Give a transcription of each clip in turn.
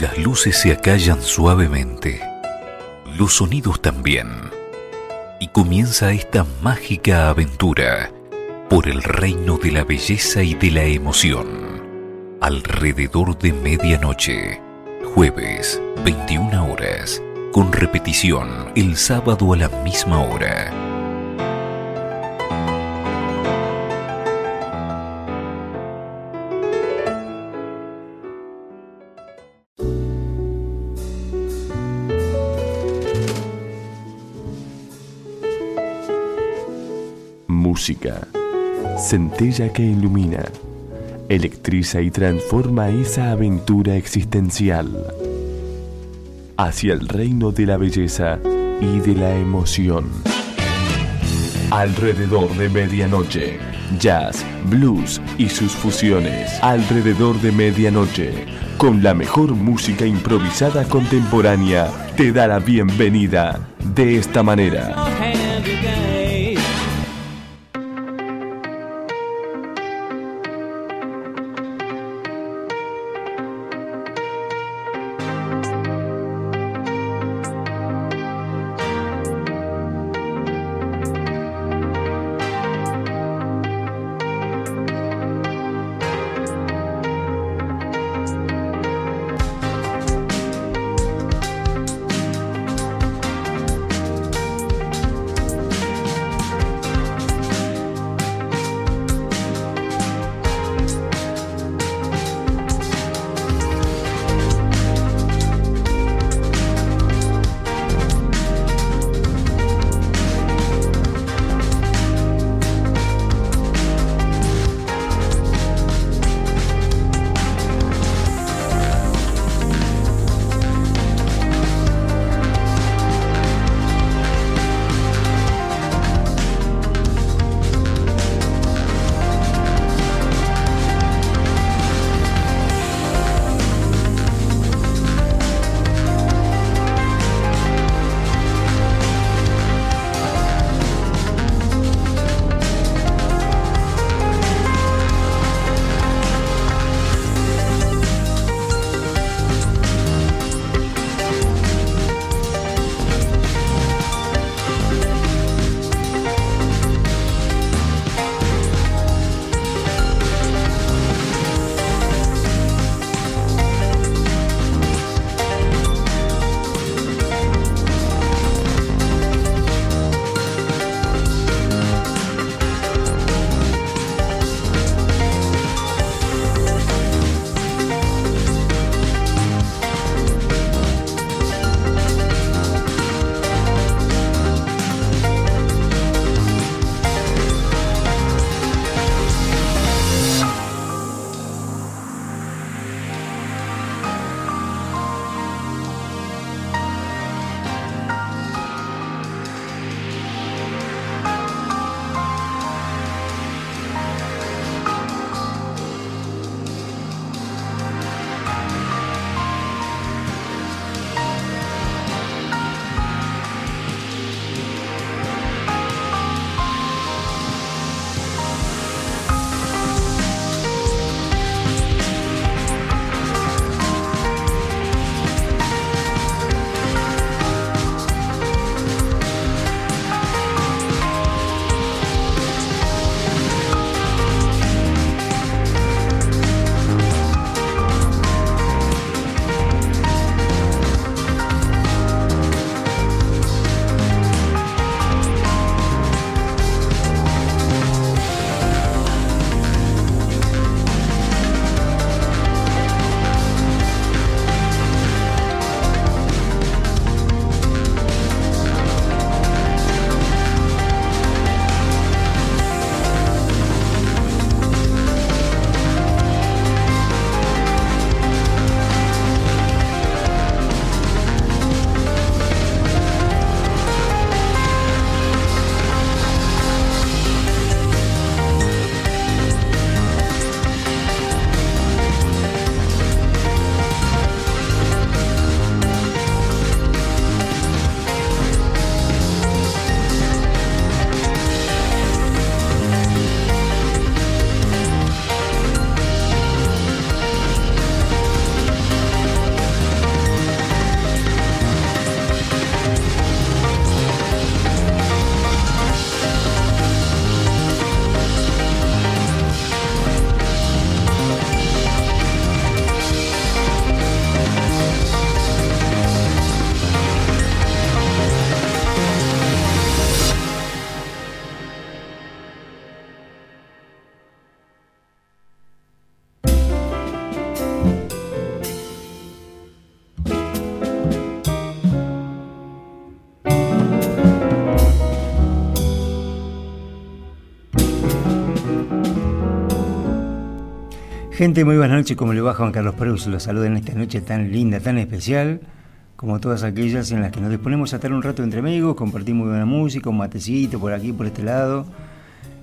Las luces se acallan suavemente, los sonidos también, y comienza esta mágica aventura por el reino de la belleza y de la emoción. Alrededor de medianoche, jueves, 21 horas, con repetición el sábado a la misma hora. Música. Centella que ilumina, electriza y transforma esa aventura existencial hacia el reino de la belleza y de la emoción. Alrededor de medianoche, jazz, blues y sus fusiones. Alrededor de medianoche, con la mejor música improvisada contemporánea, te da la bienvenida de esta manera. Gente, muy buenas noches, como le va Juan Carlos Perus, los saluda en esta noche tan linda, tan especial, como todas aquellas en las que nos disponemos a estar un rato entre amigos, compartir muy buena música, un matecito por aquí, por este lado.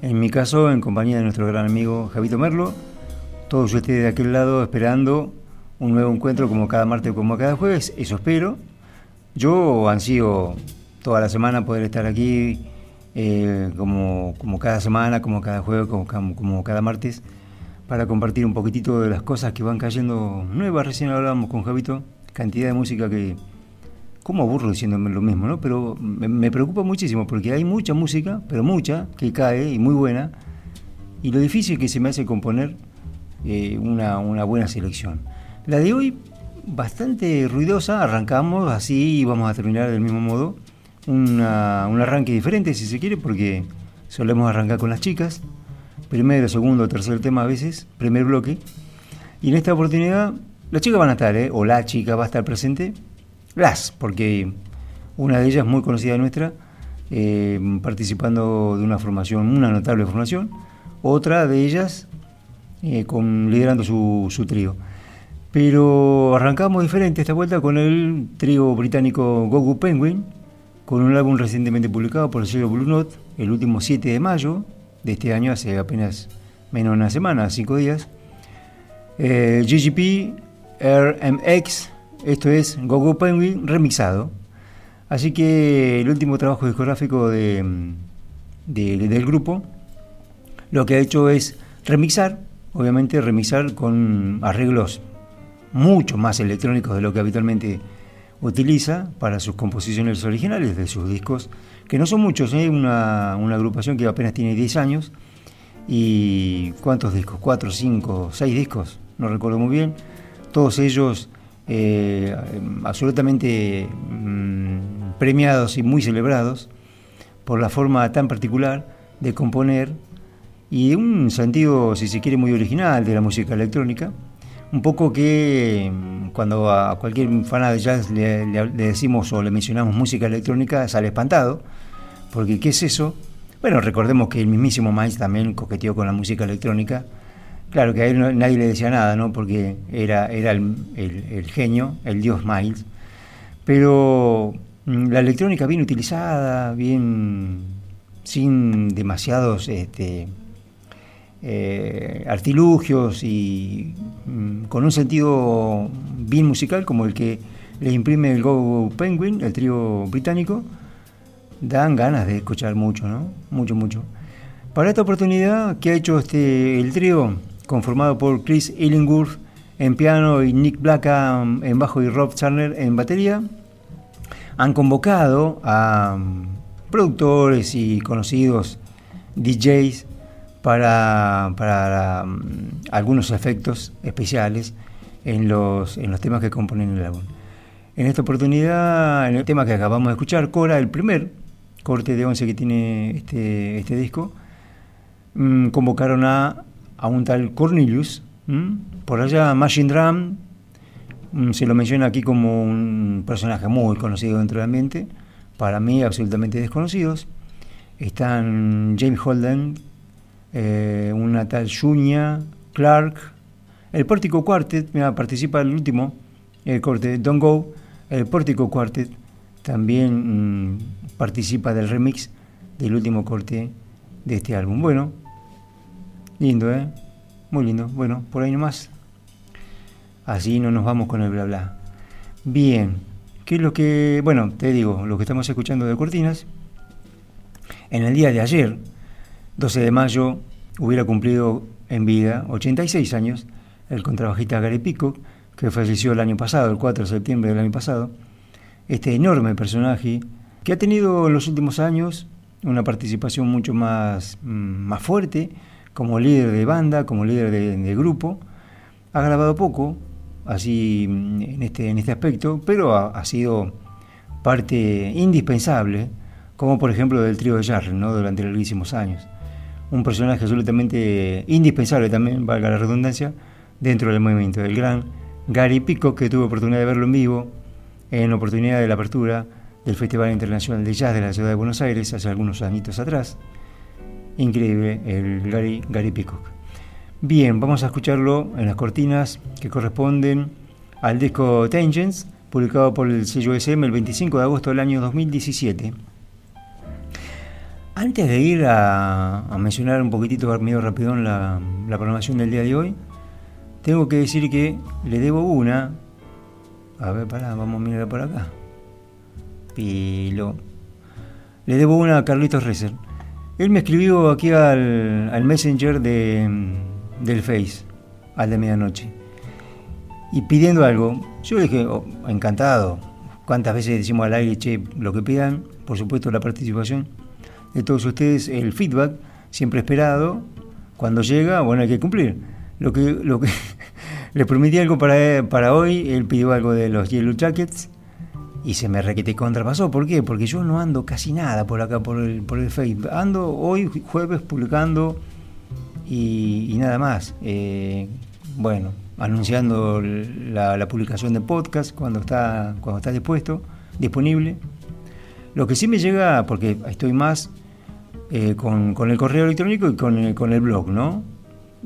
En mi caso, en compañía de nuestro gran amigo Javito Merlo, todos ustedes de aquel lado esperando un nuevo encuentro como cada martes o como cada jueves, eso espero. Yo ansío toda la semana poder estar aquí eh, como, como cada semana, como cada jueves, como, como cada martes para compartir un poquitito de las cosas que van cayendo nuevas. Recién hablábamos con Javito, cantidad de música que, como aburro diciéndome lo mismo, ¿no? Pero me, preocupa muchísimo porque hay mucha música, pero mucha, que cae y muy buena. Y lo difícil que se me hace componer eh, una, buena selección. La de hoy, bastante ruidosa, arrancamos así y vamos a terminar del mismo modo. un arranque diferente, si se quiere, porque solemos arrancar con las chicas primero, segundo, tercer tema a veces, primer bloque. Y en esta oportunidad, las chicas van a estar, ¿eh? o la chica va a estar presente, las, porque una de ellas, muy conocida nuestra, eh, participando de una formación, una notable formación, otra de ellas eh, liderando su, su trío. Pero arrancamos diferente esta vuelta con el trío británico Gogu Penguin, con un álbum recientemente publicado por el sello Blue Note, el último 7 de mayo, de este año, hace apenas menos de una semana, cinco días. Eh, GGP RMX, esto es Gogo Penguin remixado. Así que el último trabajo discográfico de, del grupo lo que ha hecho es remixar, obviamente remixar con arreglos mucho más electrónicos de lo que habitualmente utiliza para sus composiciones originales de sus discos que no son muchos, ¿eh? una, agrupación que apenas tiene 10 años. ¿Y cuántos discos? ¿Cuatro, cinco, seis discos? No recuerdo muy bien. Todos ellos eh, absolutamente mm, premiados y muy celebrados por la forma tan particular de componer y un sentido, si se quiere, muy original de la música electrónica. Un poco que mm, cuando a cualquier fan de jazz le, le decimos o le mencionamos música electrónica sale espantado porque ¿qué es eso? Bueno, recordemos que el mismísimo Miles también coqueteó con la música electrónica. Claro que a él nadie le decía nada, ¿no? Porque era, era el, genio, el dios Miles. Pero mm, la electrónica bien utilizada, bien sin demasiados este, eh, artilugios y mm, con un sentido bien musical como el que le imprime el Go Penguin, el trío británico, dan ganas de escuchar mucho, ¿no? Mucho, mucho. Para esta oportunidad que ha hecho este, el trío, conformado por Chris Illingworth en piano y Nick Blackham en bajo y Rob Turner en batería, han convocado a um, productores y conocidos DJs para, para um, algunos efectos especiales en los, en los temas que componen el álbum. En esta oportunidad, en el tema que acabamos de escuchar, Cora, el primer corte de 11 que tiene este, este disco, mm, convocaron a, a, un tal Cornelius. Por allá Machine Drum mm, se lo menciona aquí como un personaje muy conocido dentro del ambiente, para mí absolutamente desconocidos. Están James Holden, eh, una tal Junia, Clark, el Pórtico Quartet, mira, participa el último, el corte Don't Go, el Pórtico Quartet, también mm, participa del remix del último corte de este álbum. Bueno, lindo, ¿eh? Muy lindo. Bueno, por ahí nomás. Así no nos vamos con el bla bla. Bien, ¿qué es lo que, bueno, te digo, lo que estamos escuchando de Cortinas? En el día de ayer, 12 de mayo, hubiera cumplido en vida 86 años el contrabajista Gary Pico, que falleció el año pasado, el 4 de septiembre del año pasado. Este enorme personaje que ha tenido en los últimos años una participación mucho más, mm, más fuerte como líder de banda, como líder de, grupo. Ha grabado poco, así mm, en este, en este aspecto, pero ha, sido parte indispensable, como por ejemplo del trío de Jarre, ¿no? durante larguísimos años. Un personaje absolutamente indispensable también, valga la redundancia, dentro del movimiento. del gran Gary Pico, que tuve oportunidad de verlo en vivo, en oportunidad de la apertura del Festival Internacional de Jazz de la Ciudad de Buenos Aires hace algunos añitos atrás. Increíble el Gary, Gary Peacock. Bien, vamos a escucharlo en las cortinas que corresponden al disco Tangents, publicado por el sello SM el 25 de agosto del año 2017. Antes de ir a, mencionar un poquitito medio rápido la, la programación del día de hoy, tengo que decir que le debo una. A ver, pará, vamos a mirar por acá. Pilo. Le debo una a Carlitos Rezer. Él me escribió aquí al, Messenger de, del Face, al de medianoche, y pidiendo algo. Yo dije, oh, encantado. ¿Cuántas veces decimos al aire, che, lo que pidan? Por supuesto, la participación de todos ustedes, el feedback, siempre esperado. Cuando llega, bueno, hay que cumplir. Lo que, lo que le prometí algo para, para hoy, él pidió algo de los Yellow Jackets y se me requete contrapasó. ¿Por qué? Porque yo no ando casi nada por acá, por el, por el Facebook. Ando hoy, jueves, publicando y, nada más. Eh, bueno, anunciando la, publicación de podcast cuando está, cuando está dispuesto, disponible. Lo que sí me llega, porque estoy más eh, con, el correo electrónico y con el, con el blog, ¿no?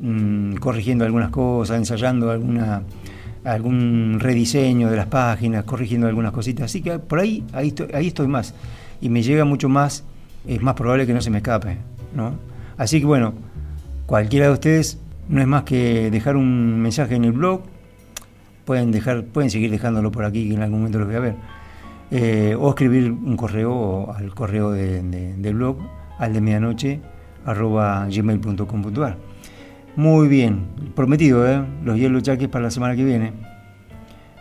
Mm, corrigiendo algunas cosas, ensayando alguna algún rediseño de las páginas, corrigiendo algunas cositas. Así que por ahí, ahí estoy, más. Y me llega mucho más, es más probable que no se me escape. ¿no? Así que bueno, cualquiera de ustedes no es más que dejar un mensaje en el blog. Pueden, dejar, pueden seguir dejándolo por aquí, que en algún momento lo voy a ver. Eh, o escribir un correo al correo del blog, al de medianoche, arroba gmail.com.ar. Muy bien, prometido, ¿eh? Los Yellow Jackets para la semana que viene.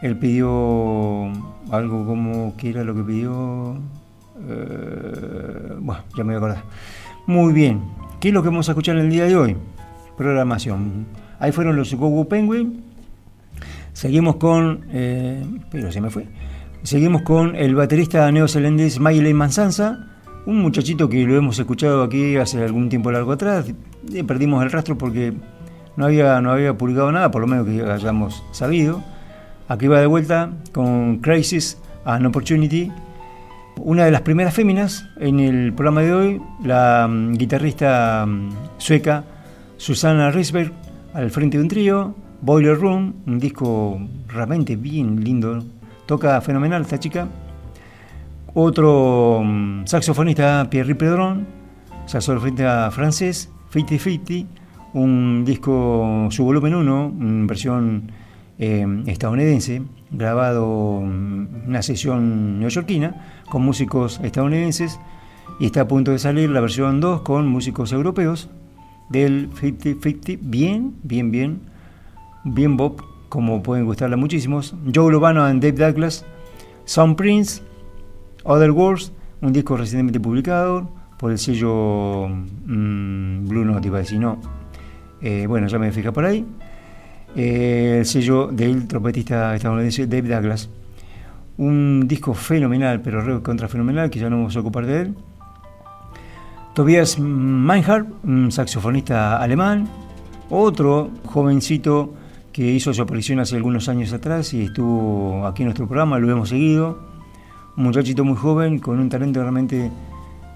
Él pidió algo como, ¿qué era lo que pidió? Eh, bueno, ya me voy a acordar. Muy bien, ¿qué es lo que vamos a escuchar en el día de hoy? Programación. Ahí fueron los Gogo Penguin. Seguimos con, eh, pero se me fue. Seguimos con el baterista neozelandés Miley Mansanza un muchachito que lo hemos escuchado aquí hace algún tiempo largo atrás, perdimos el rastro porque no había, no había publicado nada, por lo menos que hayamos sabido. Aquí va de vuelta con Crisis and Opportunity. Una de las primeras féminas en el programa de hoy, la mm, guitarrista mm, sueca Susana Risberg, al frente de un trío, Boiler Room, un disco realmente bien lindo, toca fenomenal esta chica. Otro mm, saxofonista, Pierre Pedron, saxofonista francés, 50-50, un disco, su volumen 1, versión eh, estadounidense, grabado una sesión neoyorquina con músicos estadounidenses y está a punto de salir la versión 2 con músicos europeos del 50-50, bien, bien, bien, bien Bob, como pueden gustarle muchísimos. Joe Lovano and Dave Douglas, Sound Prince, Other Worlds, un disco recientemente publicado por el sello mm, Blue Note, iba a decir, no. Eh, bueno, ya me fija por ahí. Eh, el sello del trompetista estadounidense Dave Douglas. Un disco fenomenal, pero re contra fenomenal, que ya no vamos a ocupar de él. Tobias Meinhardt, un saxofonista alemán. Otro jovencito que hizo su aparición hace algunos años atrás y estuvo aquí en nuestro programa, lo hemos seguido un muchachito muy joven con un talento realmente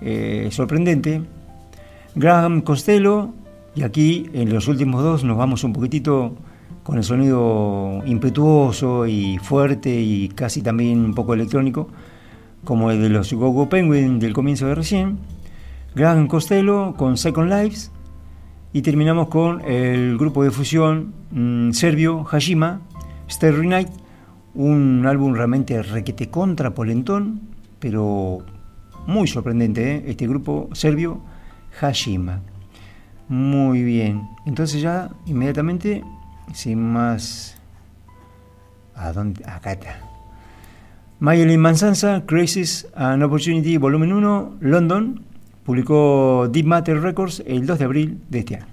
eh, sorprendente. Graham Costello, y aquí en los últimos dos nos vamos un poquitito con el sonido impetuoso y fuerte y casi también un poco electrónico, como el de los Gogo Penguin del comienzo de recién. Graham Costello con Second Lives y terminamos con el grupo de fusión mm, serbio Hashima, Starry Night, un álbum realmente requete contra polentón, pero muy sorprendente, ¿eh? este grupo serbio Hashima. Muy bien. Entonces ya inmediatamente, sin más... ¿A dónde? Acá está. Mayelin Mansanza, Crisis and Opportunity, volumen 1, London, publicó Deep Matter Records el 2 de abril de este año.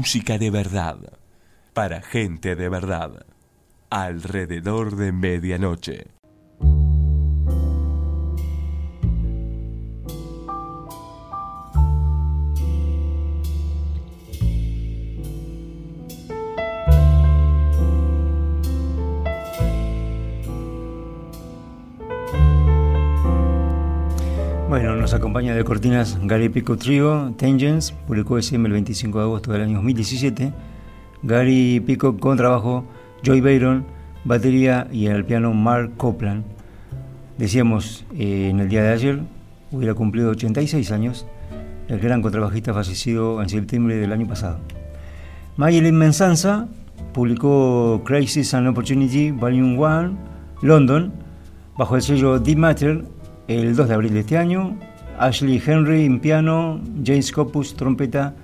Música de verdad, para gente de verdad, alrededor de medianoche. Acompaña de cortinas Gary Pico Trio, Tangents, publicó SM el 25 de agosto del año 2017. Gary Pico con trabajo, Joy Bayron, batería y el piano Mark Copland. Decíamos eh, en el día de ayer, hubiera cumplido 86 años, el gran contrabajista fallecido en septiembre del año pasado. Mayelin Mensanza publicó Crisis and Opportunity Volume 1, London, bajo el sello Deep Matter el 2 de abril de este año. Ashley Henry en piano, James Copus trompeta,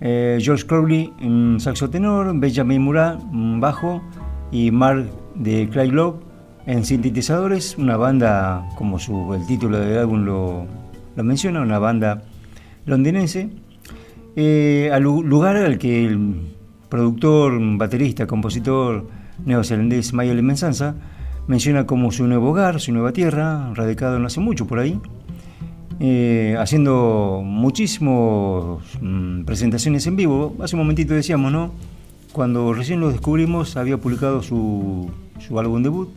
eh, George Crowley en saxo tenor, Benjamin Murat en bajo y Mark de Clyde Love en sintetizadores. Una banda, como su, el título del álbum lo, menciona, una banda londinense. Eh, al lugar al que el productor, baterista, compositor neozelandés Mayel Mensanza menciona como su nuevo hogar, su nueva tierra, radicado no hace mucho por ahí, eh, haciendo muchísimas mm, presentaciones en vivo. Hace un momentito decíamos, ¿no? Cuando recién lo descubrimos había publicado su, álbum debut.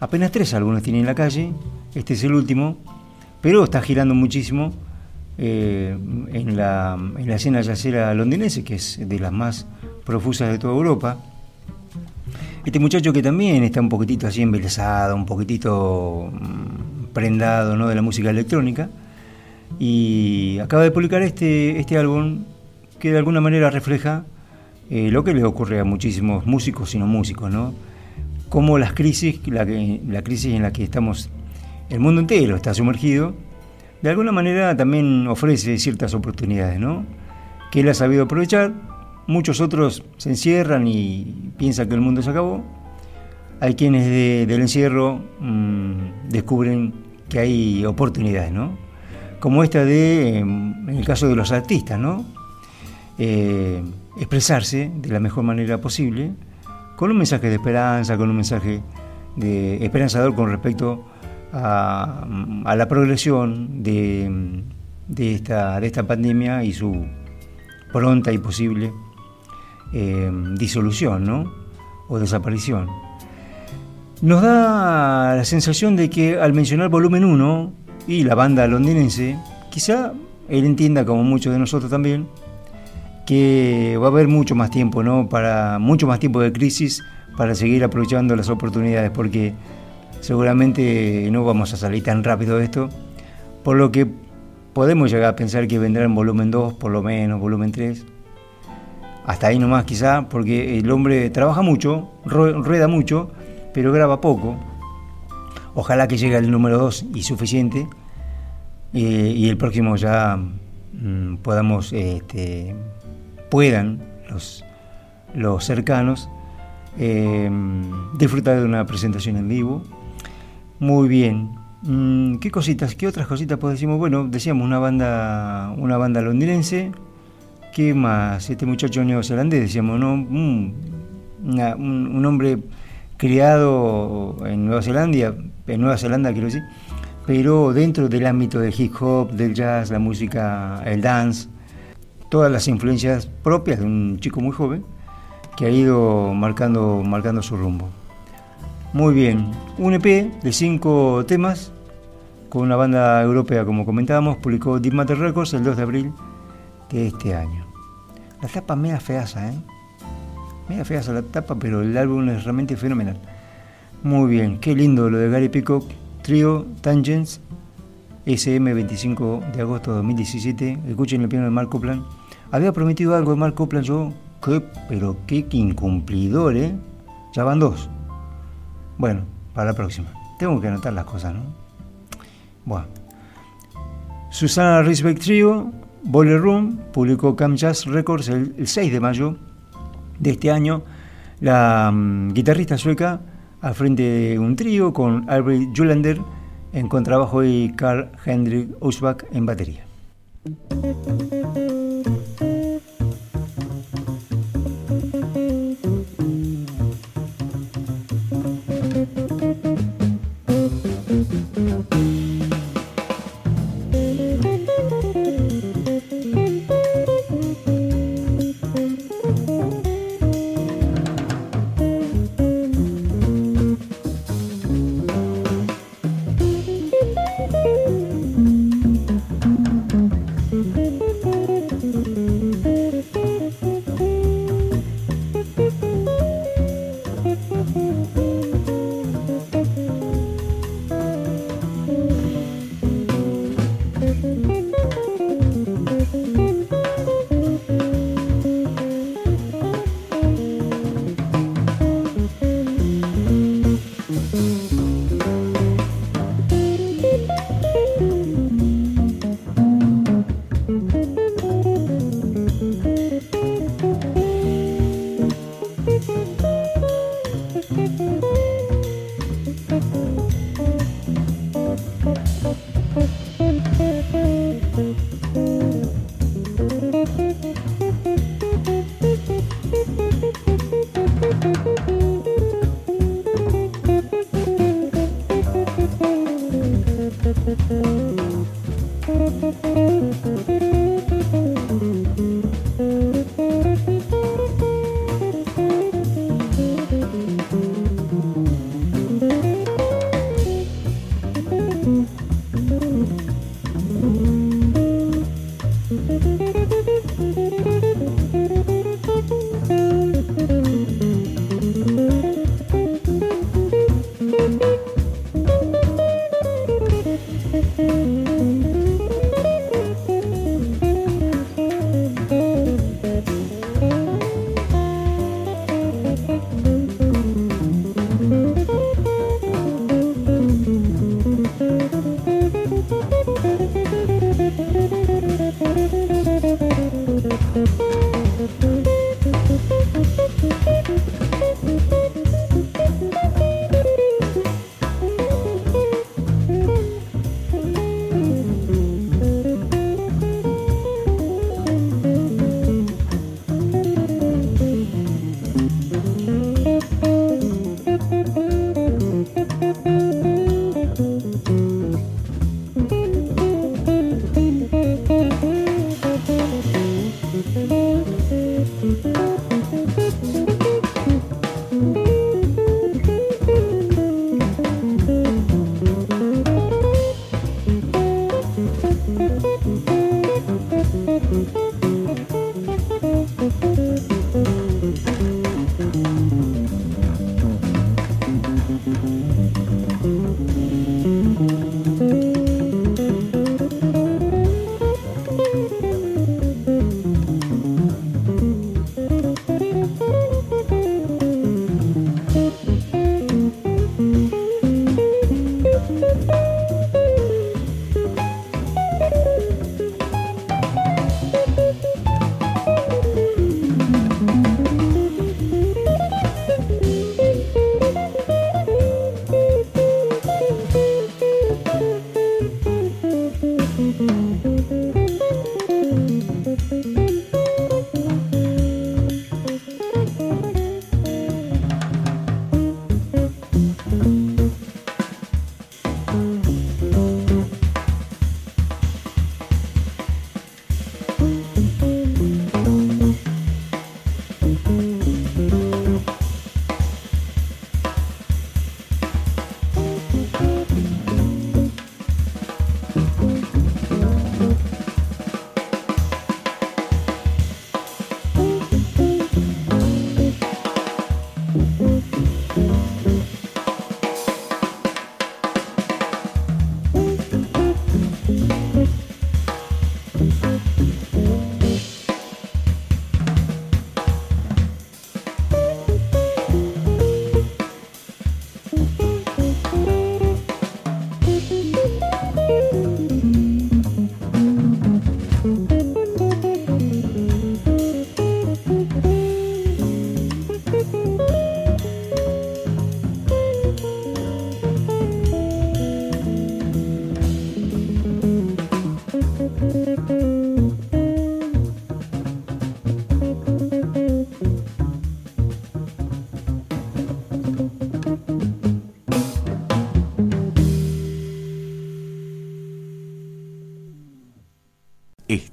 Apenas tres álbumes tiene en la calle, este es el último, pero está girando muchísimo eh, en, la, en la escena yacera londinense, que es de las más profusas de toda Europa. Este muchacho que también está un poquitito así embelesado, un poquitito mm, prendado ¿no? de la música electrónica, y acaba de publicar este, este álbum que de alguna manera refleja eh, lo que le ocurre a muchísimos músicos y no músicos, ¿no? Cómo las crisis, la, la crisis en la que estamos, el mundo entero está sumergido, de alguna manera también ofrece ciertas oportunidades, ¿no? Que él ha sabido aprovechar Muchos otros se encierran y piensan que el mundo se acabó. Hay quienes del encierro mm, descubren que hay oportunidades, ¿no? Como esta de, em, en el caso de los artistas, ¿no? Eh, expresarse de la mejor manera posible, con un mensaje de esperanza, con un mensaje de esperanzador con respecto a, la progresión esta, de esta pandemia y su pronta y posible Em, disolución ¿no? o desaparición. Nos da la sensación de que al mencionar volumen 1 y la banda londinense, quizá él entienda, como muchos de nosotros también, que va a haber mucho más tiempo, ¿no? Para, mucho más tiempo de crisis para seguir aprovechando las oportunidades, porque seguramente no vamos a salir tan rápido de esto, por lo que podemos llegar a pensar que vendrá en volumen 2, por lo menos, volumen 3, hasta ahí nomás quizá, porque el hombre trabaja mucho, rueda mucho, pero graba poco. Ojalá que llegue al número 2 y suficiente, y el próximo ya mm, podamos, este, puedan los, los cercanos eh, disfrutar de una presentación en vivo. Muy bien. Mm, ¿Qué cositas, qué otras cositas pues decimos? Bueno, decíamos una banda, una banda londinense, ¿Qué más? Este muchacho neozelandés, decíamos, ¿no? un, hombre criado en Nueva Zelanda, en Nueva Zelanda quiero decir, pero dentro del ámbito del hip hop, del jazz, la música, el dance, todas las influencias propias de un chico muy joven que ha ido marcando, marcando su rumbo. Muy bien, un EP de cinco temas con una banda europea, como comentábamos, publicó Deep Matter Records el 2 de abril de este año. La tapa media feaza, ¿eh? Media feaza la tapa, pero el álbum es realmente fenomenal. Muy bien, qué lindo lo de Gary Peacock, Trio Tangents, SM 25 de agosto de 2017. Escuchen el piano de Mark Copland. Había prometido algo de Mark Copland, yo, ¿qué? pero qué incumplidor, ¿eh? Ya van dos. Bueno, para la próxima. Tengo que anotar las cosas, ¿no? Bueno. Susana Respect Trio, Boiler Room publicó Cam Jazz Records el, 6 de mayo de este año. La mm, guitarrista sueca al frente de un trío con Albert Julander en contrabajo y Carl Hendrik Usbach en batería.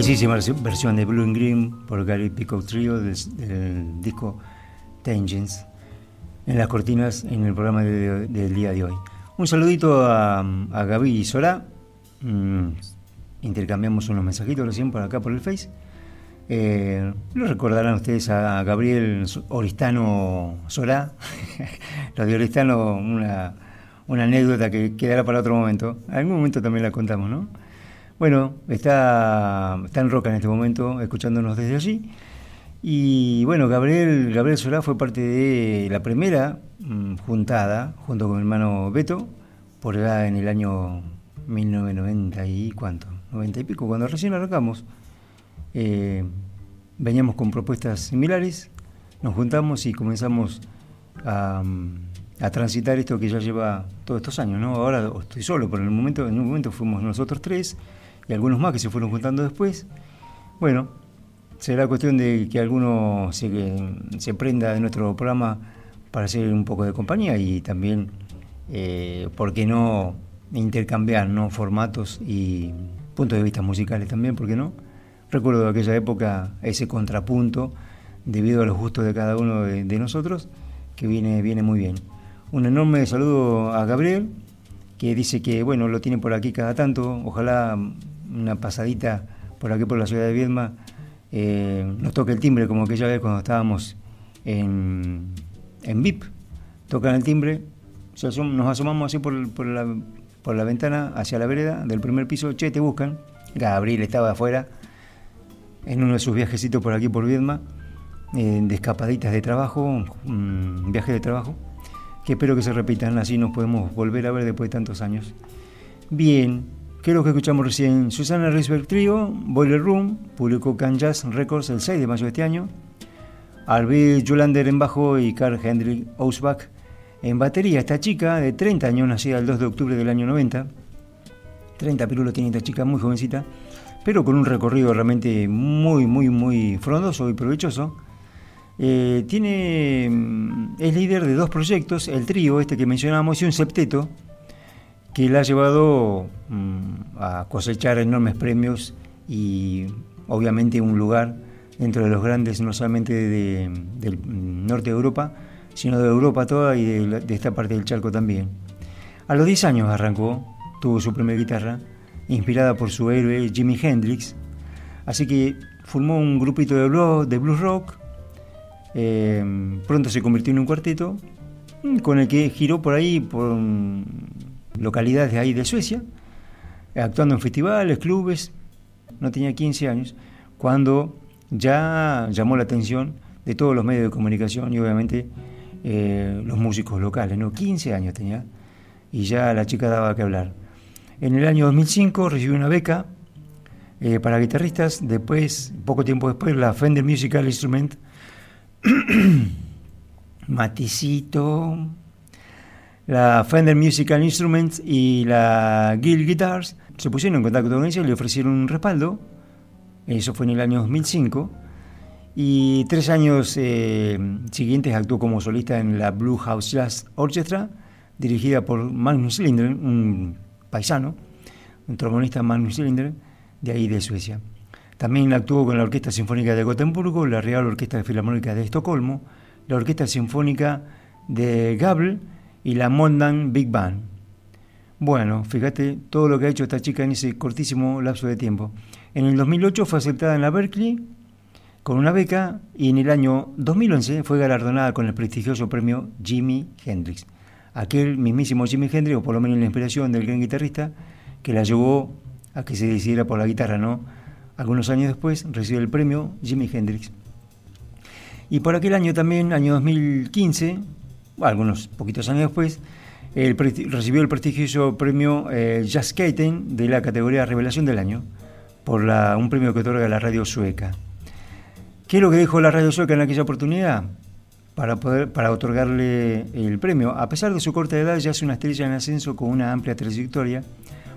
Bellísima versión de Blue and Green por Gary Pico Trio del, disco Tangents en las cortinas en el programa del día de hoy. Un saludito a, a Gaby y Sora. Mm, intercambiamos unos mensajitos recién por acá por el Face. Eh, lo recordarán ustedes a Gabriel Oristano Sora. Lo de Oristano, una, una anécdota que quedará para otro momento. En algún momento también la contamos, ¿no? Bueno, está, está en Roca en este momento, escuchándonos desde allí. Y bueno, Gabriel, Gabriel Solá fue parte de la primera mm, juntada, junto con mi hermano Beto, por allá en el año 1990 y cuánto, 90 y pico, cuando recién arrancamos. Eh, veníamos con propuestas similares, nos juntamos y comenzamos a, transitar esto que ya lleva todos estos años, ¿no? Ahora estoy solo, pero en el momento, en un momento fuimos nosotros tres y algunos más que se fueron juntando después. Bueno, será cuestión de que alguno se, se prenda de nuestro programa para hacer un poco de compañía y también, eh, ¿por qué no intercambiar ¿no? formatos y puntos de vista musicales también? ¿Por qué no? Recuerdo de aquella época ese contrapunto, debido a los gustos de cada uno de, nosotros, que viene, viene muy bien. Un enorme saludo a Gabriel, que dice que bueno, lo tiene por aquí cada tanto, ojalá una pasadita por aquí por la ciudad de Viedma eh, nos toque el timbre como aquella vez cuando estábamos en, en VIP, tocan el timbre, nos asomamos así por, la, por la ventana hacia la vereda del primer piso, che, te buscan, Gabriel estaba afuera, en uno de sus viajecitos por aquí por Viedma, eh, de escapaditas de trabajo, viaje de trabajo, espero que se repitan, así nos podemos volver a ver después de tantos años. Bien, ¿qué es lo que escuchamos recién? Susana Risberg Trio, Boiler Room, publicó Can Jazz Records el 6 de mayo de este año. Arvid Julander en bajo y Carl Hendrik Ausbach en batería. Esta chica de 30 años, nacida el 2 de octubre del año 90. 30 pirulos tiene esta chica, muy jovencita pero con un recorrido realmente muy, muy, muy frondoso y provechoso. Eh, tiene, mm, es líder de dos proyectos, el trío, este que mencionamos, y un septeto, que le ha llevado mm, a cosechar enormes premios y obviamente un lugar dentro de los grandes, no solamente del norte de Europa, sino de Europa toda y de, de esta parte del charco también. A los 10 años arrancó, tuvo su primera guitarra, inspirada por su héroe Jimi Hendrix. Así que formó un grupito de blues, de blues rock. Eh, pronto se convirtió en un cuarteto mm, con el que giró por ahí, por mm, localidades de ahí de Suecia, actuando en festivales, clubes. No tenía 15 años, cuando ya llamó la atención de todos los medios de comunicación y obviamente eh, los músicos locales. ¿no? 15 años tenía y ya la chica daba que hablar. En el año 2005 recibió una beca eh, para guitarristas, después, poco tiempo después, la Fender Musical Instrument, Maticito, la Fender Musical Instruments y la Guild Guitars se pusieron en contacto con ella y le ofrecieron un respaldo. Eso fue en el año 2005. Y tres años eh, siguientes actuó como solista en la Blue House Jazz Orchestra, dirigida por Magnus Lindgren, un paisano, un trombonista Magnus Cylinder, de ahí de Suecia. También actuó con la Orquesta Sinfónica de Gotemburgo, la Real Orquesta Filarmónica de Estocolmo, la Orquesta Sinfónica de Gabel y la Mondan Big Band. Bueno, fíjate todo lo que ha hecho esta chica en ese cortísimo lapso de tiempo. En el 2008 fue aceptada en la Berkeley con una beca y en el año 2011 fue galardonada con el prestigioso premio Jimi Hendrix aquel mismísimo Jimi Hendrix, o por lo menos la inspiración del gran guitarrista, que la llevó a que se decidiera por la guitarra, ¿no? Algunos años después recibió el premio Jimi Hendrix. Y por aquel año también, año 2015, algunos poquitos años después, recibió el prestigioso premio eh, Jazz Katen de la categoría Revelación del Año, por un premio que otorga la radio sueca. ¿Qué es lo que dijo la radio sueca en aquella oportunidad? para, poder, para otorgarle el premio. A pesar de su corta edad, ya es una estrella en ascenso con una amplia trayectoria,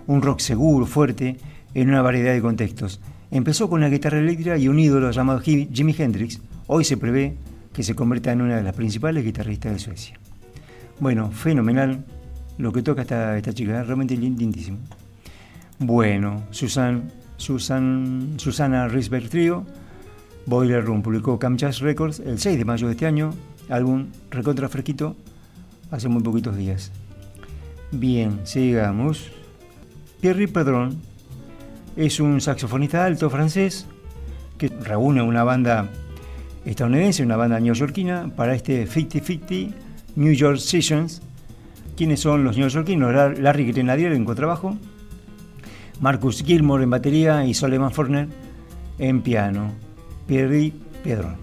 un rock seguro, fuerte, en una variedad de contextos. Empezó con la guitarra eléctrica y un ídolo llamado Jimi Hendrix. Hoy se prevé que se convierta en una de las principales guitarristas de Suecia. Bueno, fenomenal lo que toca esta, esta chica, realmente lindísimo. Bueno, Susan, Susan, Susana Risberg Trio, Boiler Room publicó Cam Jazz Records el 6 de mayo de este año álbum recontra fresquito hace muy poquitos días. Bien, sigamos. Pierre Pedron es un saxofonista alto francés que reúne una banda estadounidense, una banda neoyorquina, para este 50-50 New York Sessions. ¿Quiénes son los neoyorquinos? Larry Grenadier en contrabajo, Marcus Gilmore en batería y Soleman Forner en piano. Pierre Pedron.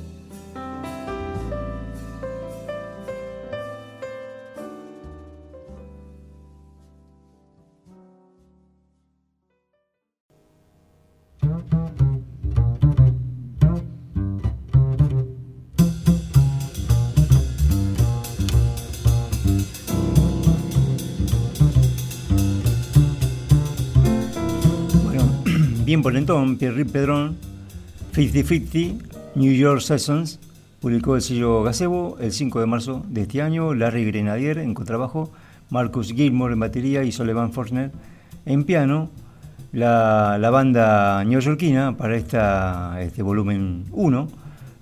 Bien polentón, Pierre Pedrón, 50-50, New York Sessions, publicó el sello Gazebo el 5 de marzo de este año, Larry Grenadier en contrabajo, Marcus Gilmore en batería y Sullivan Fortner en piano, la, banda neoyorquina para esta, este volumen 1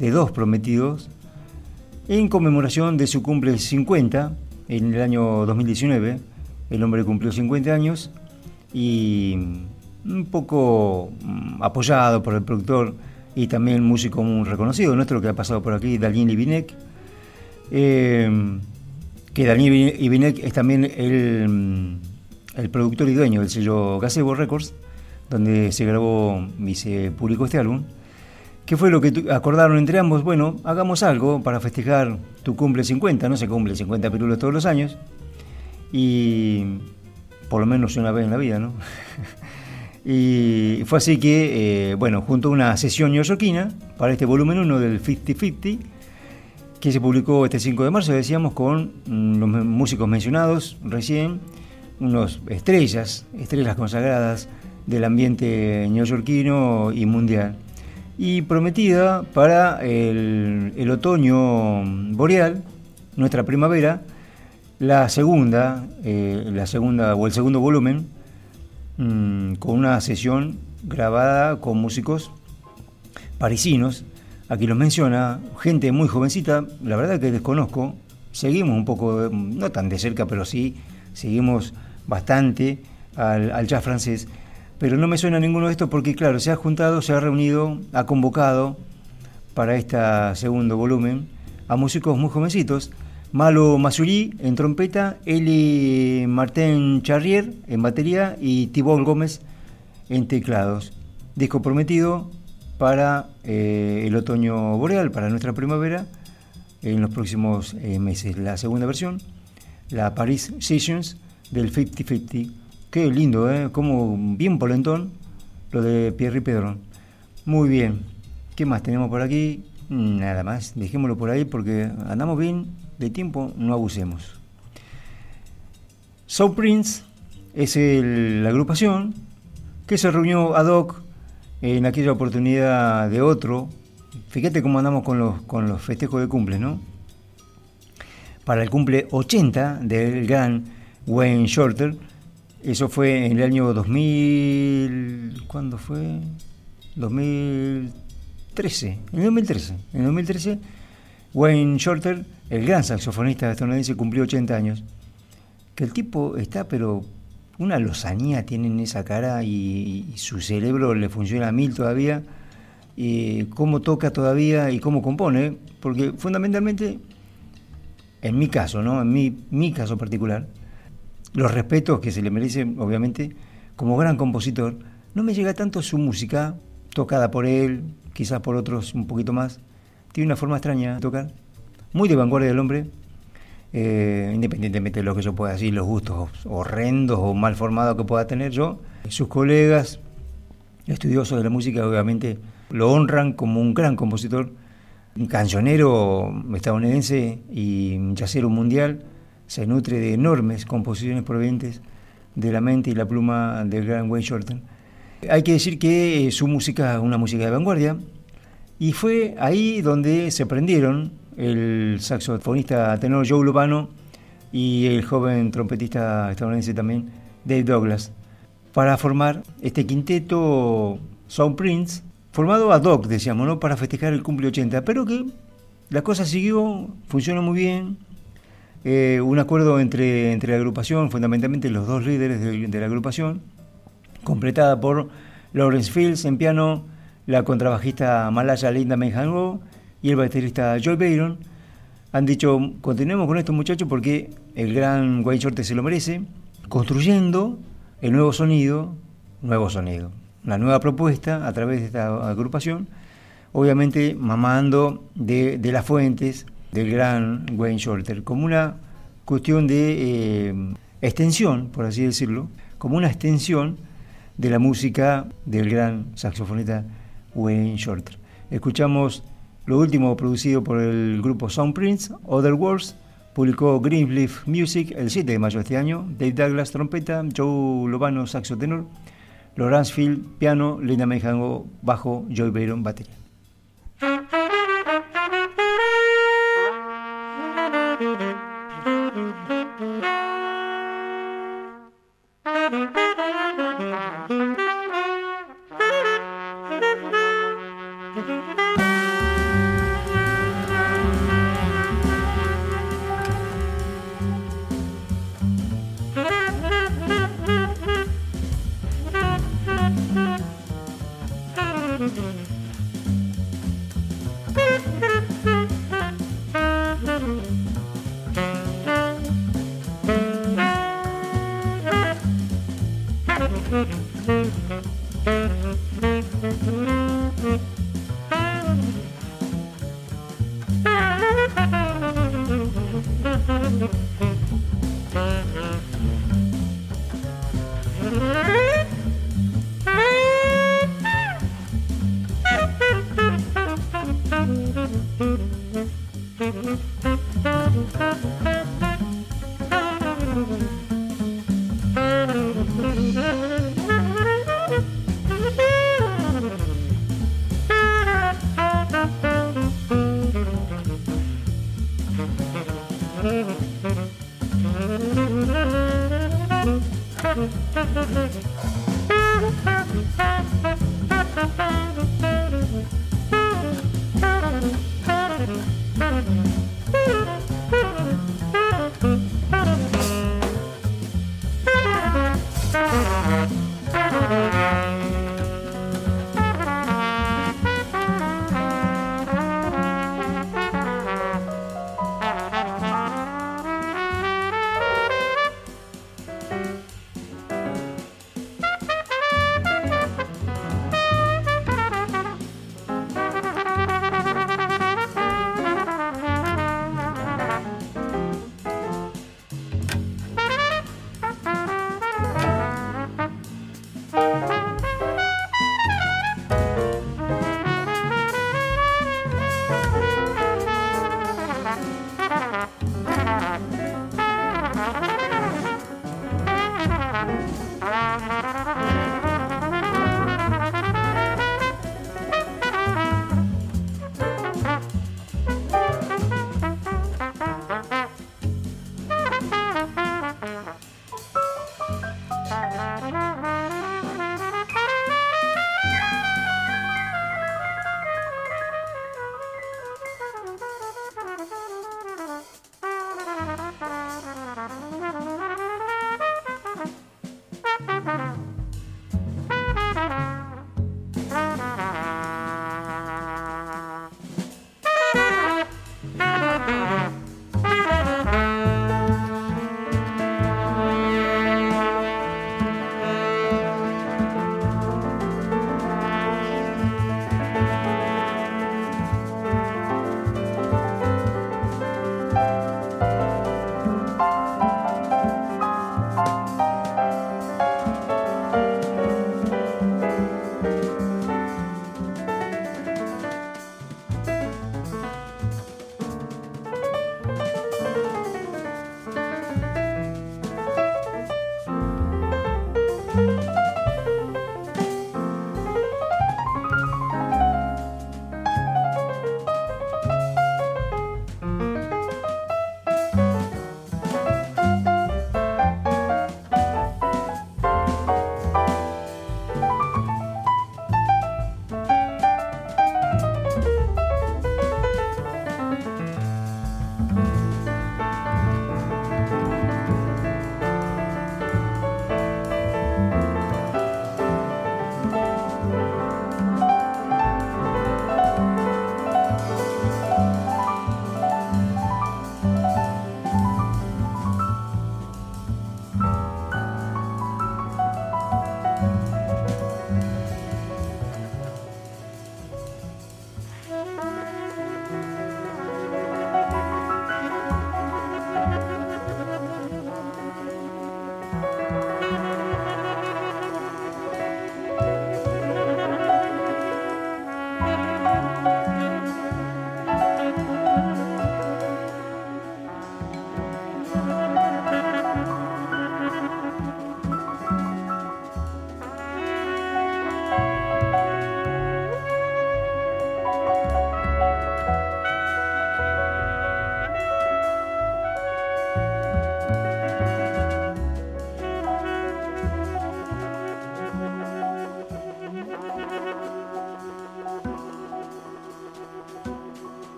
de dos prometidos en conmemoración de su cumple 50 en el año 2019. El hombre cumplió 50 años y un poco mm, apoyado por el productor y también músico muy reconocido nuestro que ha pasado por aquí, Daniel Ibinek, eh, que Daniel Ibinek es también el, mm, el, productor y dueño del sello Gazebo Records, donde se grabó y se publicó este álbum. ¿Qué fue lo que acordaron entre ambos? Bueno, hagamos algo para festejar tu cumple 50, no se cumple 50 pirulos todos los años, y por lo menos una vez en la vida, ¿no? Y fue así que, eh, bueno, junto a una sesión neoyorquina para este volumen 1 del 50-50, que se publicó este 5 de marzo, decíamos, con mm, los músicos mencionados recién, unos estrellas, estrellas consagradas del ambiente neoyorquino y mundial. Y prometida para el, otoño boreal, nuestra primavera, la segunda, eh, la segunda o el segundo volumen Mm, con una sesión grabada con músicos parisinos. Aquí los menciona, gente muy jovencita, la verdad que desconozco. Seguimos un poco, no tan de cerca, pero sí, seguimos bastante al, jazz francés. Pero no me suena ninguno de estos porque, claro, se ha juntado, se ha reunido, ha convocado para este segundo volumen a músicos muy jovencitos Malo Masuri en trompeta, Eli Martín Charrier en batería y Tibol Gómez en teclados. Disco prometido para eh, el otoño boreal, para nuestra primavera, en los próximos eh, meses. La segunda versión, la Paris Sessions del 50-50. Qué lindo, ¿eh? Como bien polentón lo de Pierre y Pedrón. Muy bien. ¿Qué más tenemos por aquí? Nada más. Dejémoslo por ahí porque andamos bien de tiempo no abusemos. Soul Prince es la agrupación que se reunió ad hoc en aquella oportunidad de otro. Fíjate cómo andamos con los, con los festejos de cumple, ¿no? Para el cumple 80 del gran Wayne Shorter. Eso fue en el año 2000. ¿Cuándo fue? 2013. En el 2013. En el 2013 Wayne Shorter, el gran saxofonista estadounidense, cumplió 80 años. Que el tipo está, pero una lozanía tiene en esa cara y, su cerebro le funciona a mil todavía. Y cómo toca todavía y cómo compone, porque fundamentalmente, en mi caso, ¿no? En mi, mi caso particular, los respetos que se le merecen, obviamente, como gran compositor, no me llega tanto su música, tocada por él, quizás por otros un poquito más, tiene una forma extraña de tocar, muy de vanguardia del hombre, eh, independientemente de lo que yo pueda decir, los gustos horrendos o mal formados que pueda tener yo. Sus colegas, estudiosos de la música, obviamente lo honran como un gran compositor, un cancionero estadounidense y yacero mundial, se nutre de enormes composiciones provenientes de la mente y la pluma del gran Wayne Shorten. Hay que decir que su música es una música de vanguardia, y fue ahí donde se prendieron el saxofonista tenor Joe Lubano y el joven trompetista estadounidense también, Dave Douglas, para formar este quinteto Sound Prince, formado ad hoc, decíamos, ¿no? para festejar el cumple 80, pero que la cosa siguió, funcionó muy bien. Eh, un acuerdo entre, entre la agrupación, fundamentalmente los dos líderes de, la agrupación, completada por Lawrence Fields en piano, la contrabajista malaya Linda Menjango y el baterista Joy Bayron. Han dicho, continuemos con estos muchachos porque el gran Wayne Shorter se lo merece, construyendo el nuevo sonido, nuevo sonido, la nueva propuesta a través de esta agrupación obviamente mamando de, las fuentes del gran Wayne Shorter, como una cuestión de eh, extensión, por así decirlo, como una extensión de la música del gran saxofonista Wayne Shorter. Escuchamos lo último producido por el grupo Sound Prince, Other Words, publicó Greenleaf Music el 7 de mayo de este año, Dave Douglas trompeta, Joe Lobano saxo tenor, Lawrence Field piano, Linda Mejango bajo, Joy Bayron batería. Mm-hmm.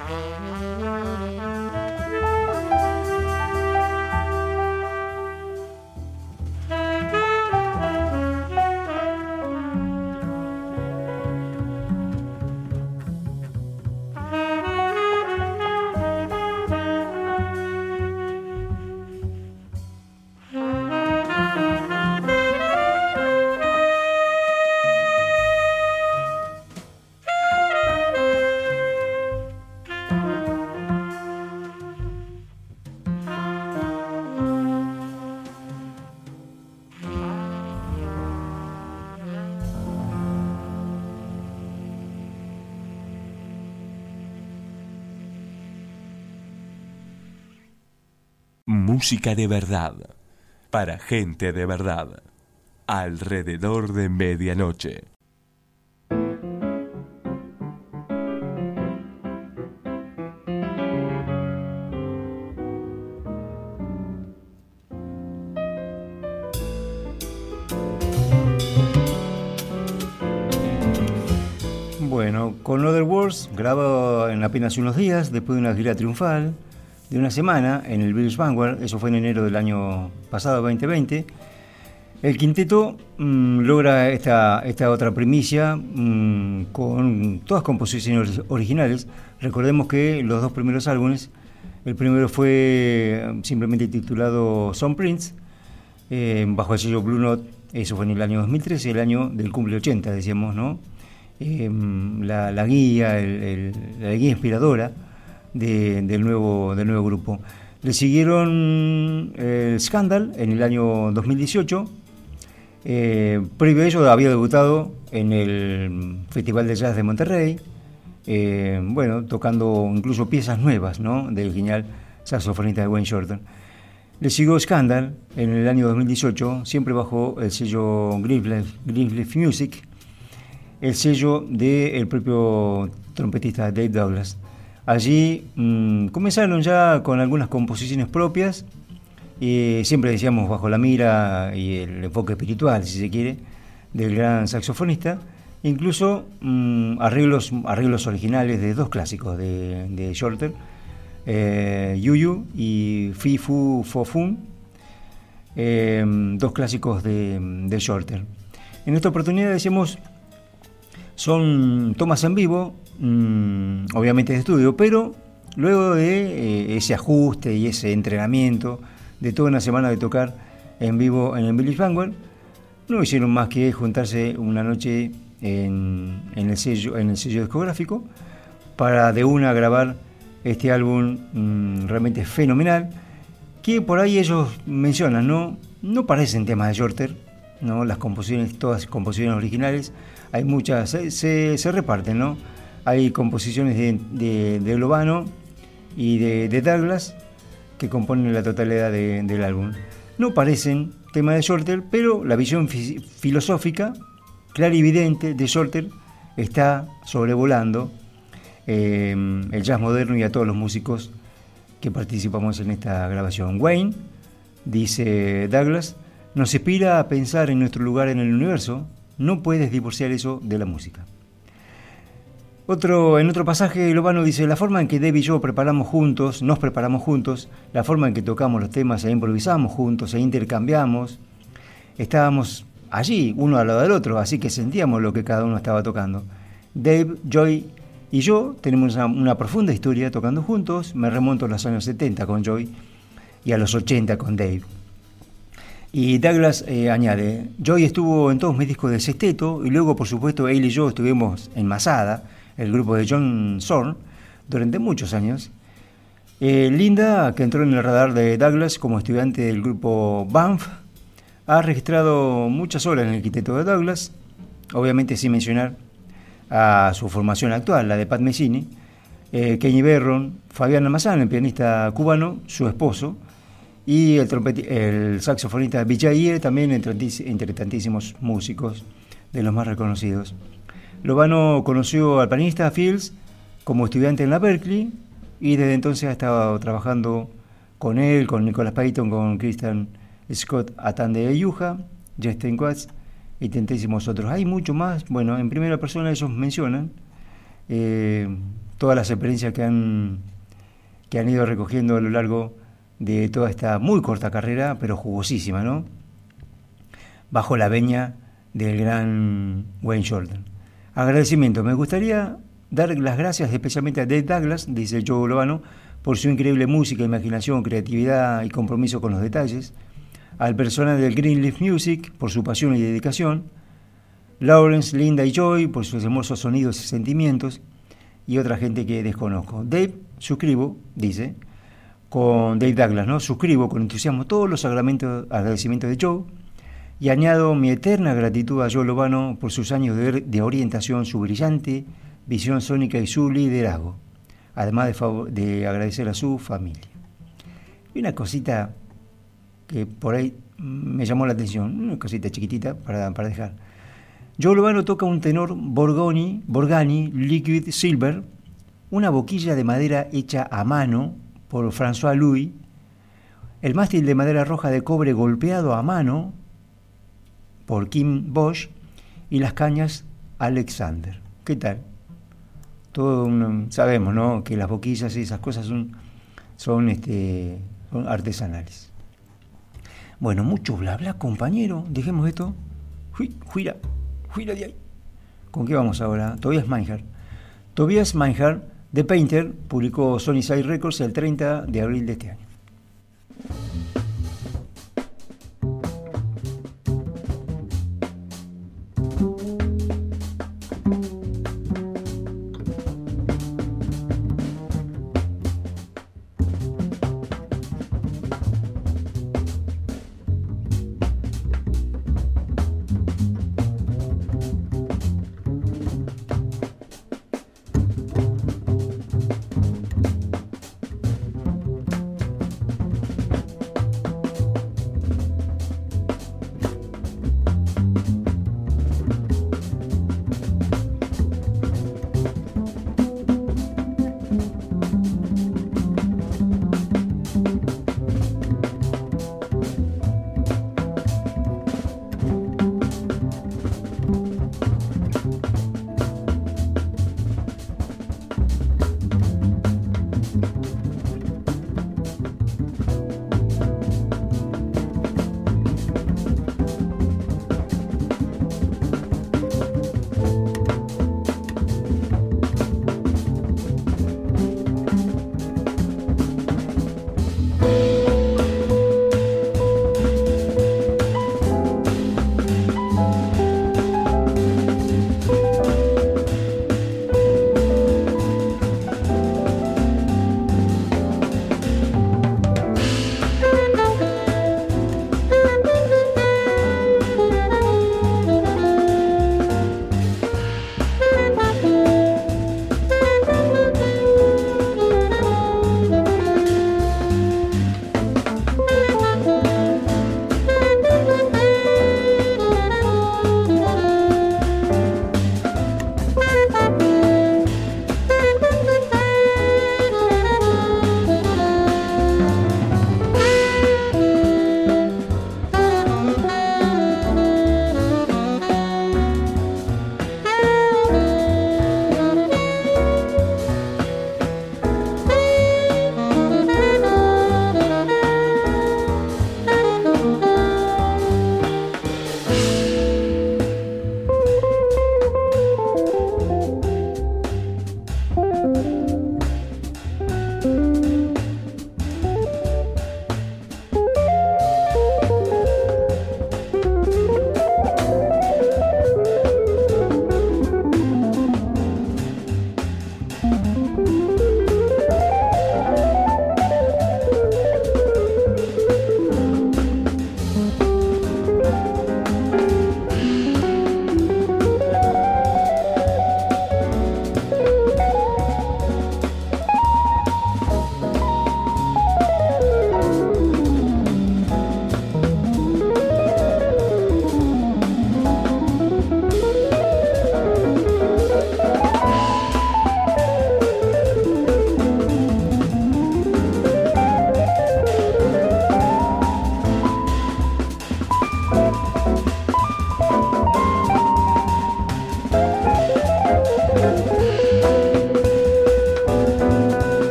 Música de verdad, para gente de verdad, alrededor de medianoche. Bueno, con Other Wars grabado en apenas unos días, después de una gira triunfal, de una semana en el British Vanguard, eso fue en enero del año pasado, 2020, el quinteto mm, logra esta, esta otra primicia mm, con todas composiciones originales. Recordemos que los dos primeros álbumes, el primero fue mm, simplemente titulado Son Prince, eh, bajo el sello Blue Note, eso fue en el año 2013, el año del cumple 80, decíamos, ¿no? Eh, la, guía, la guía inspiradora del, nuevo, del nuevo grupo. Le siguieron el Scandal en el año 2018. Eh, previo a ello había debutado en el Festival de Jazz de Monterrey, eh, bueno, tocando incluso piezas nuevas ¿no? del genial saxofonista de Wayne Shorten. Le siguió Scandal en el año 2018, siempre bajo el sello Greenleaf Music, el sello del propio trompetista Dave Douglas. Allí mm, comenzaron ya con algunas composiciones propias, y siempre decíamos bajo la mira y el enfoque espiritual, si se quiere, del gran saxofonista, incluso mm, arreglos, arreglos originales de dos clásicos de, de Shorter, eh, Yuyu y Fi Fu Fo Fun, eh, dos clásicos de, de Shorter. En esta oportunidad decíamos, son tomas en vivo Mm, obviamente de estudio, pero luego de eh, ese ajuste y ese entrenamiento de toda una semana de tocar en vivo en el Village Vanguard, no hicieron más que juntarse una noche en, el, sello, en el sello discográfico para de una grabar este álbum mm, realmente fenomenal que por ahí ellos mencionan, ¿no? No parecen temas de Shorter, ¿no? Las composiciones, todas composiciones originales, hay muchas, se, se, reparten, ¿no? Hay composiciones de, de, Globano y de, Douglas que componen la totalidad del álbum. No parecen temas de Shorter, pero la visión filosófica, clara y evidente de Shorter está sobrevolando eh, el jazz moderno y a todos los músicos que participamos en esta grabación. Wayne, dice Douglas, nos inspira a pensar en nuestro lugar en el universo. No puedes divorciar eso de la música. Otro, en otro pasaje, Lobano dice, la forma en que Dave y yo preparamos juntos, nos preparamos juntos, la forma en que tocamos los temas e improvisamos juntos e intercambiamos, estábamos allí, uno al lado del otro, así que sentíamos lo que cada uno estaba tocando. Dave, Joy y yo tenemos una, profunda historia tocando juntos. Me remonto a los años 70 con Joy y a los 80 con Dave. Y Douglas eh, añade, Joy estuvo en todos mis discos de sexteto y luego, por supuesto, él y yo estuvimos en Masada, el grupo de John Zorn, durante muchos años. Eh, Linda, que entró en el radar de Douglas como estudiante del grupo Banff, ha registrado muchas horas en el quinteto de Douglas, obviamente sin mencionar a su formación actual, la de Pat Messini, eh, Kenny Berron, Fabián Almazán, el pianista cubano, su esposo, y el, el saxofonista Vijaye, también entre, tantísimos músicos de los más reconocidos. Lobano conoció al pianista Fields como estudiante en la Berkeley y desde entonces ha estado trabajando con él, con Nicolas Payton, con Christian Scott Atande de Yuja, Justin Watts y tantísimos otros. Hay mucho más. Bueno, en primera persona ellos mencionan eh, todas las experiencias que han, que han ido recogiendo a lo largo de toda esta muy corta carrera, pero jugosísima, ¿no? Bajo la veña del gran Wayne Jordan. Agradecimiento. Me gustaría dar las gracias especialmente a Dave Douglas, dice Joe Lobano, por su increíble música, imaginación, creatividad y compromiso con los detalles al personal del Greenleaf Music por su pasión y dedicación, Lawrence, Linda y Joy por sus hermosos sonidos y sentimientos, y otra gente que desconozco. Dave, suscribo, dice, con Dave Douglas, ¿no? Suscribo con entusiasmo todos los agradecimientos de Joe y añado mi eterna gratitud a Joe Lobano por sus años de, orientación, su brillante visión sónica y su liderazgo, además de, de agradecer a su familia. Y una cosita que por ahí me llamó la atención, una cosita chiquitita para, para dejar. Joe Lovano toca un tenor Borgoni, Borgani Liquid Silver, una boquilla de madera hecha a mano por François Louis, el mástil de madera roja de cobre golpeado a mano por Kim Bosch y las cañas Alexander. ¿Qué tal? Todo sabemos, ¿no? Que las boquillas y esas cosas son, este, artesanales. Bueno, mucho bla bla, compañero. Dejemos esto. Juira, juira de ahí. ¿Con qué vamos ahora? Tobias Meinhardt. Tobias Meinhardt, The Painter, publicó Sony Side Records el 30 de abril de este año.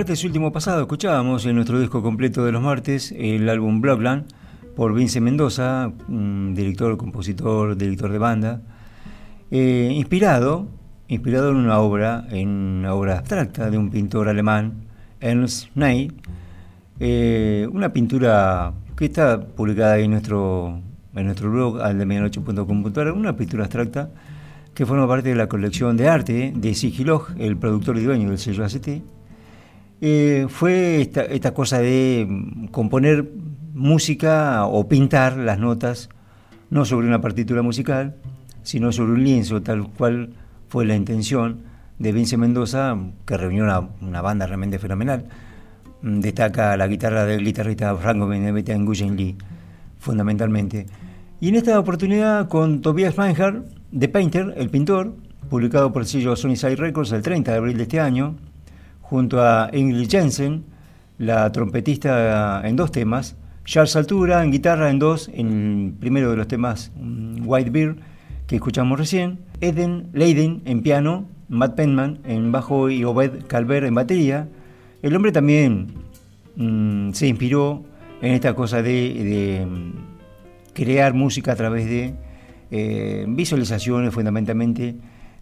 El martes último pasado escuchábamos en nuestro disco completo de los martes el álbum Blockland por Vince Mendoza, director, compositor, director de banda, eh, inspirado, inspirado en una obra, en una obra abstracta de un pintor alemán, Ernst Ney, eh, una pintura que está publicada en nuestro, en nuestro blog, al de una pintura abstracta que forma parte de la colección de arte de Sigilog, el productor y dueño del sello ACT. Eh, fue esta, cosa de componer música o pintar las notas, no sobre una partitura musical, sino sobre un lienzo, tal cual fue la intención de Vince Mendoza, que reunió una, banda realmente fenomenal. Mm, destaca la guitarra del guitarrista Franco Benedetta en Lee, fundamentalmente. Y en esta oportunidad con Tobias Meinhardt, The Painter, el pintor, publicado por el sello Side Records el 30 de abril de este año, junto a Ingrid Jensen, la trompetista en dos temas, Charles Altura en guitarra en dos, en el primero de los temas mm, White Beard que escuchamos recién, Eden Leiden en piano, Matt Penman en bajo y Obed Calver en batería. El hombre también mm, se inspiró en esta cosa de, mm, crear música a través de eh, visualizaciones fundamentalmente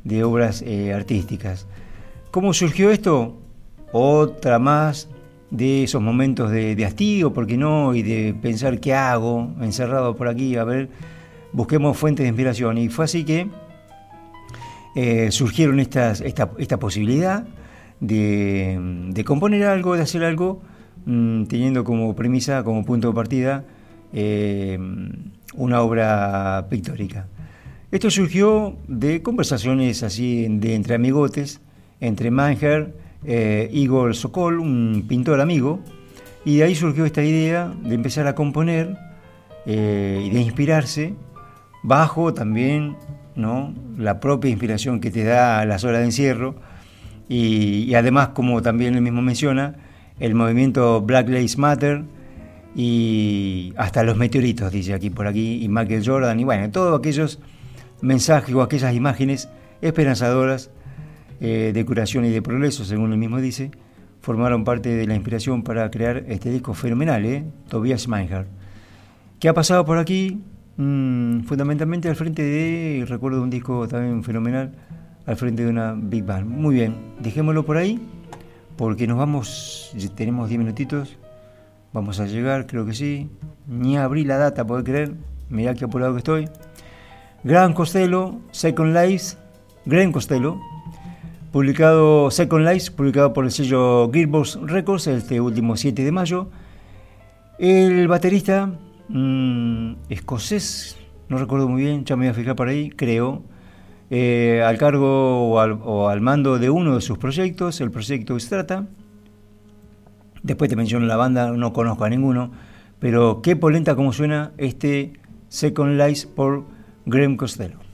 de obras eh, artísticas. ¿Cómo surgió esto? Otra más de esos momentos de, de hastío, ¿por qué no? Y de pensar qué hago, encerrado por aquí, a ver, busquemos fuentes de inspiración. Y fue así que eh, surgieron esta, esta posibilidad de, componer algo, de hacer algo, mm, teniendo como premisa, como punto de partida, eh, una obra pictórica. Esto surgió de conversaciones así de entre amigotes, entre Manger, eh, Igor Sokol, un pintor amigo, y de ahí surgió esta idea de empezar a componer eh, y de inspirarse bajo también ¿no? la propia inspiración que te da las horas de encierro y, además, como también él mismo menciona, el movimiento Black Lives Matter y hasta los meteoritos, dice aquí por aquí, y Michael Jordan, y bueno, todos aquellos mensajes o aquellas imágenes esperanzadoras eh, de curación y de progreso, según él mismo dice, formaron parte de la inspiración para crear este disco fenomenal, ¿eh? Tobias Meinhardt. ¿Qué ha pasado por aquí? Mm, fundamentalmente al frente de, recuerdo un disco también fenomenal, al frente de una Big Band. Muy bien, dejémoslo por ahí, porque nos vamos, tenemos 10 minutitos, vamos a llegar, creo que sí. Ni abrí la data, puedo creer, mirá qué apurado que estoy. Gran Costello, Second Life, Gran Costello, publicado Second Life, publicado por el sello Gearbox Records este último 7 de mayo. El baterista mm, escocés, no recuerdo muy bien, ya me voy a fijar por ahí, creo, eh, al cargo o al, mando de uno de sus proyectos, el proyecto Strata. Después te menciono la banda, no conozco a ninguno, pero qué polenta como suena este Second Life por Graham Costello.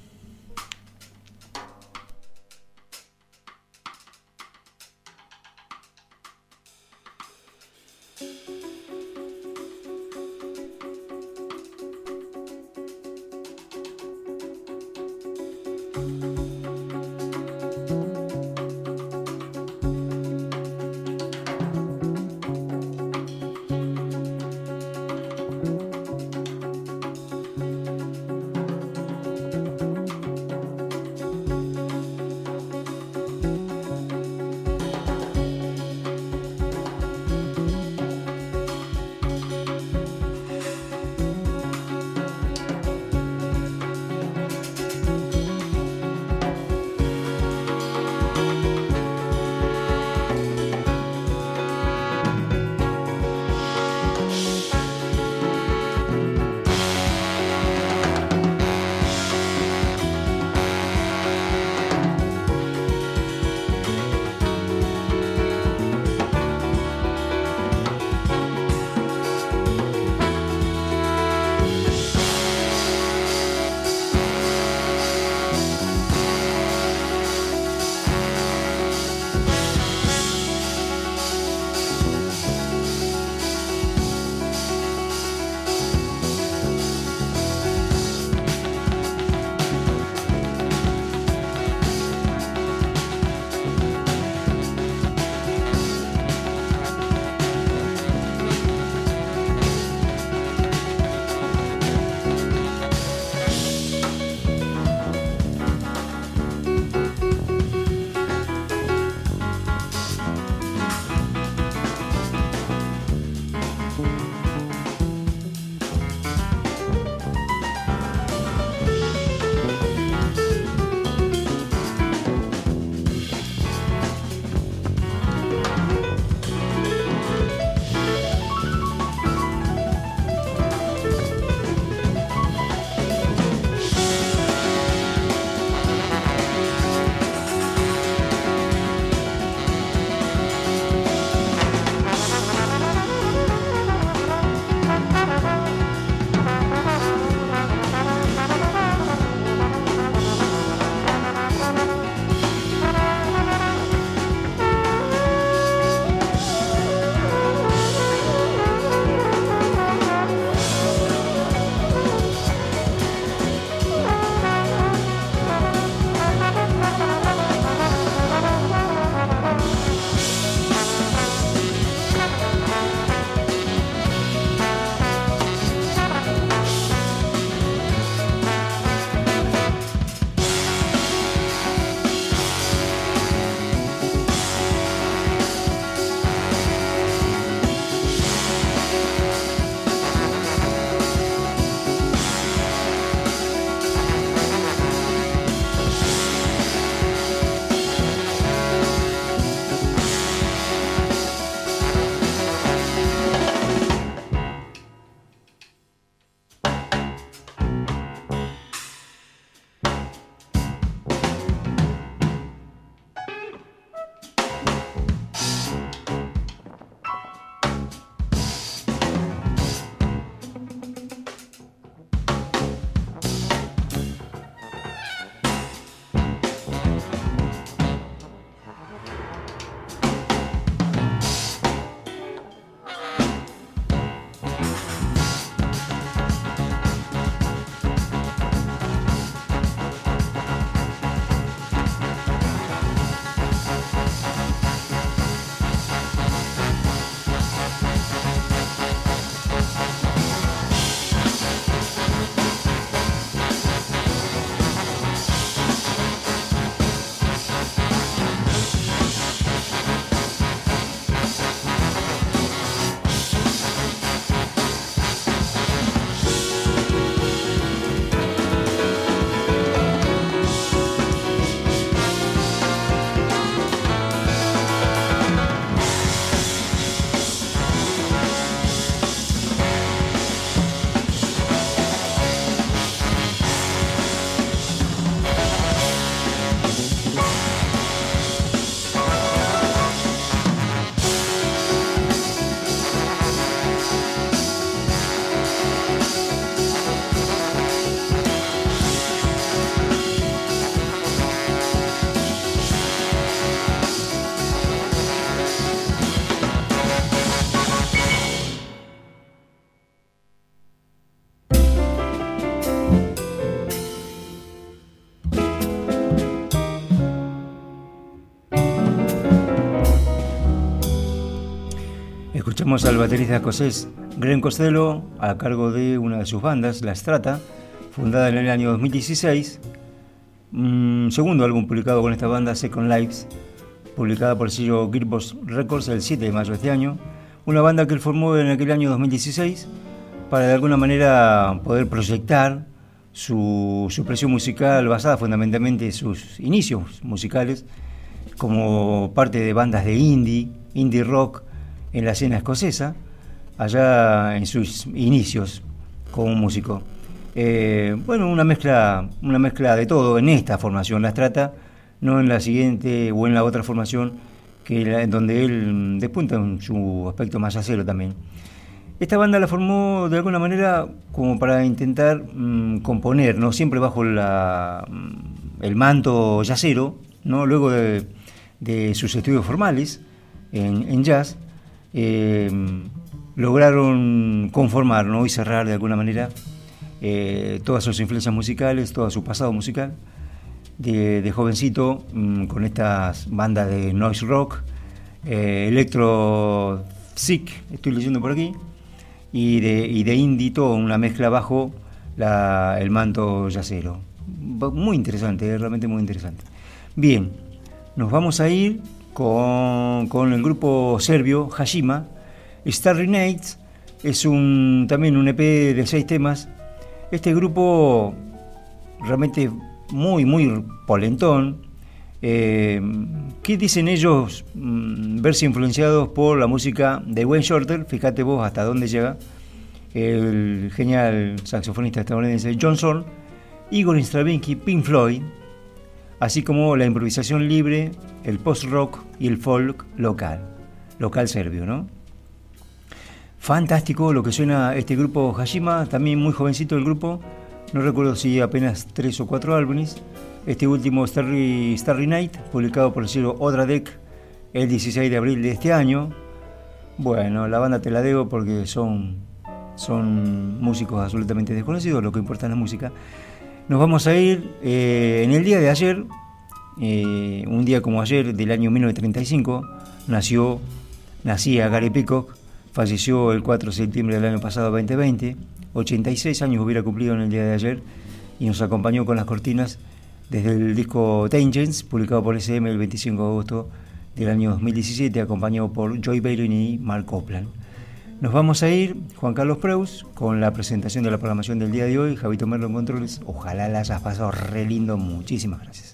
Escuchamos al baterista escocés Graham Costello a cargo de una de sus bandas, La Strata, fundada en el año 2016. Un segundo álbum publicado con esta banda, Second Lives, publicada por el sello Gearbox Records el 7 de mayo de este año. Una banda que él formó en aquel año 2016 para de alguna manera poder proyectar su, su expresión musical basada fundamentalmente en sus inicios musicales como parte de bandas de indie, indie rock en la escena escocesa, allá en sus inicios como músico. Eh, bueno, una mezcla, una mezcla de todo en esta formación, las trata, no en la siguiente o en la otra formación, que en donde él despunta en su aspecto más acero también. Esta banda la formó de alguna manera como para intentar mm, componer, ¿no? siempre bajo la, mm, el manto yacero, ¿no? luego de, sus estudios formales en, jazz, eh, lograron conformar y cerrar de alguna manera eh, todas sus influencias musicales, todo su pasado musical, de, jovencito mm, con estas bandas de noise rock, eh, electro sick, estoy leyendo por aquí, y de, y indie, todo una mezcla bajo el manto yacero. Muy interesante, realmente muy interesante. Bien, nos vamos a ir con, el grupo serbio Hashima. Starry Nights es un, también un EP de seis temas. Este grupo realmente muy, muy polentón. Eh, ¿Qué dicen ellos mm, verse influenciados por la música de Wayne Shorter? Fíjate vos hasta dónde llega. El genial saxofonista estadounidense John Zorn, Igor Stravinsky, Pink Floyd, así como la improvisación libre, el post-rock y el folk local, local serbio, ¿no? Fantástico lo que suena este grupo Hashima, también muy jovencito el grupo, no recuerdo si apenas tres o cuatro álbumes. Este último Starry, Night, publicado por el sello Odradek el 16 de abril de este año. Bueno, la banda te la debo porque son, son músicos absolutamente desconocidos, lo que importa es la música. Nos vamos a ir eh, en el día de ayer, eh, un día como ayer del año 1935, nació, nacía Gary Peacock, falleció el 4 de septiembre del año pasado 2020. 86 años hubiera cumplido en el día de ayer y nos acompañó con las cortinas desde el disco Tangents, publicado por SM el 25 de agosto del año 2017, acompañado por Joy Bailey y Mark Copland. Nos vamos a ir, Juan Carlos Preus, con la presentación de la programación del día de hoy, Javito Merlo en Controles. Ojalá la hayas pasado re lindo. Muchísimas gracias.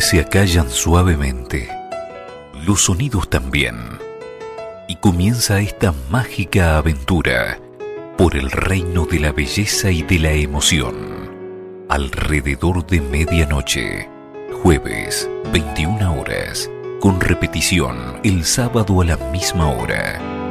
Se acallan suavemente, los sonidos también, y comienza esta mágica aventura por el reino de la belleza y de la emoción. Alrededor de medianoche, jueves, 21 horas, con repetición el sábado a la misma hora